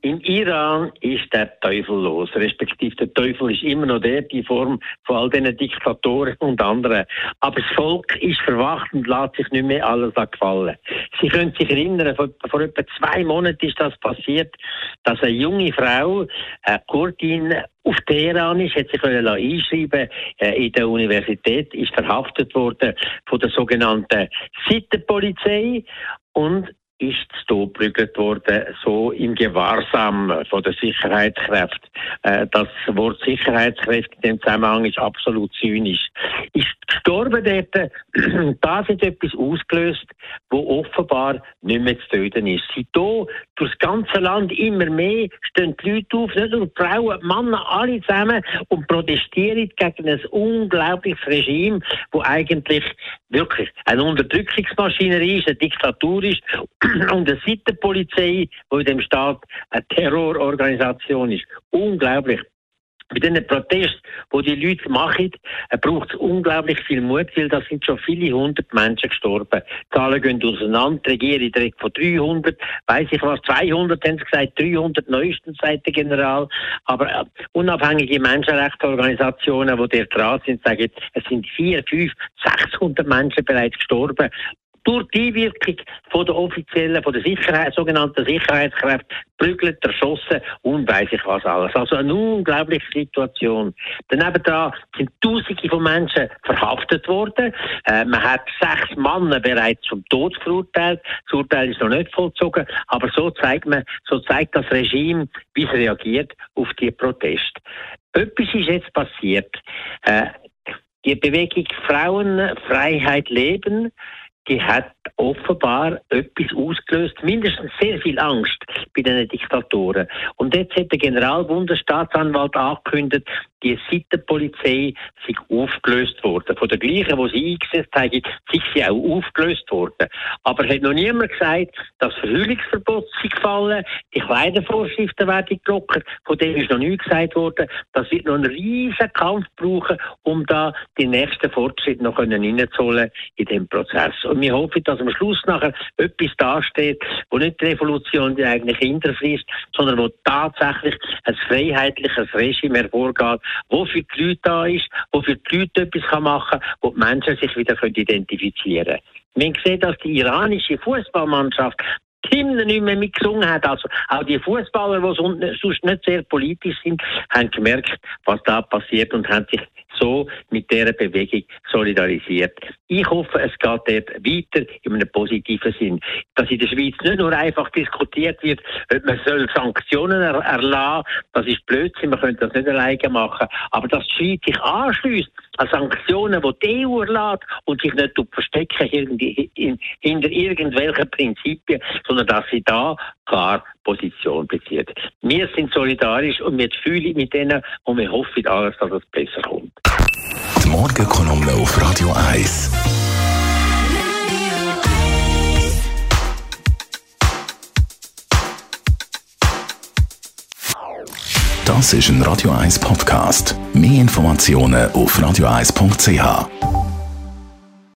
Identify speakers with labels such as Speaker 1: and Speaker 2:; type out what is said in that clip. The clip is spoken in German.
Speaker 1: In Iran ist der Teufel los, respektive der Teufel ist immer noch der, die Form von all diesen Diktatoren und anderen. Aber das Volk ist verwacht und lässt sich nicht mehr alles gefallen. Sie können sich erinnern, vor, vor etwa zwei Monaten ist das passiert, dass eine junge Frau, eine Kurdin, auf Teheran ist, hat sich einschreiben äh, in der Universität, ist verhaftet worden von der sogenannten Sittenpolizei und ist zu worden, so im Gewahrsam von der Sicherheitskräfte. Äh, das Wort Sicherheitskräfte in dem Zusammenhang ist absolut zynisch. Ist gestorben dort, das hat etwas ausgelöst, wo offenbar nicht mehr zu töten ist. Seitdem durch das ganze Land immer mehr stehen die Leute auf, nicht nur die Frauen, die Männer, alle zusammen und protestieren gegen ein unglaubliches Regime, wo eigentlich wirklich eine Unterdrückungsmaschinerie ist, eine Diktatur ist und eine Seitenpolizei, die in dem Staat eine Terrororganisation ist. Unglaublich. Bei diesen Protesten, die die Leute machen, äh, braucht es unglaublich viel Mut, weil da sind schon viele hundert Menschen gestorben. Die Zahlen gehen auseinander, die Regierung direkt von 300, weiß ich was, 200 haben sie gesagt, 300 neuesten seit der General. Aber äh, unabhängige Menschenrechtsorganisationen, die dort dran sind, sagen, es sind 4, 5, 600 Menschen bereits gestorben durch die Einwirkung von der offiziellen, von der Sicherheit, sogenannten Sicherheitskräfte, prügelt, erschossen und weiß ich was alles. Also eine unglaubliche Situation. Daneben da sind Tausende von Menschen verhaftet worden. Äh, man hat sechs Männer bereits zum Tod verurteilt. Das Urteil ist noch nicht vollzogen, aber so zeigt man, so zeigt das Regime, wie es reagiert auf die Proteste. Etwas ist jetzt passiert. Äh, die Bewegung Frauen, Freiheit, Leben die hat offenbar etwas ausgelöst, mindestens sehr viel Angst bei den Diktatoren. Und jetzt hat der Generalbundesstaatsanwalt angekündigt, die Seitenpolizei sei aufgelöst worden. Von der gleichen, die sie eingesetzt haben, sei sie auch aufgelöst worden. Aber es hat noch niemand gesagt, dass Verhüllungsverbot sei gefallen, die Kleidervorschriften werden gelockert, von dem ist noch nie gesagt worden. Das wird noch einen riesen Kampf brauchen, um da die nächsten Fortschritte noch reinzuholen in dem Prozess. Und wir hoffen, dass am Schluss nachher etwas dasteht, wo nicht die Revolution die eigenen Kinder sondern wo tatsächlich ein freiheitliches Regime hervorgeht, wo für die Leute da ist, wo für die Leute etwas machen kann, wo die Menschen sich wieder identifizieren können. Wir sehen, dass die iranische Fußballmannschaft die Hymne nicht mehr mitgesungen hat. Also auch die Fußballer, die sonst nicht sehr politisch sind, haben gemerkt, was da passiert und haben sich so mit dieser Bewegung solidarisiert. Ich hoffe, es geht dort weiter in einem positiven Sinn. Dass in der Schweiz nicht nur einfach diskutiert wird, ob man soll Sanktionen er erlassen das ist Blödsinn, man könnte das nicht alleine machen, aber dass die Schweiz sich anschließt an Sanktionen, die die EU erlaubt und sich nicht verstecken hinter irgendwelchen Prinzipien, sondern dass sie da klar Position bezieht. Wir sind solidarisch und wir fühlen mit denen und wir hoffen alles, dass es besser kommt.
Speaker 2: Die Morgenkolumne auf Radio 1. Das ist ein Radio 1 Podcast. Mehr Informationen auf radio1.ch.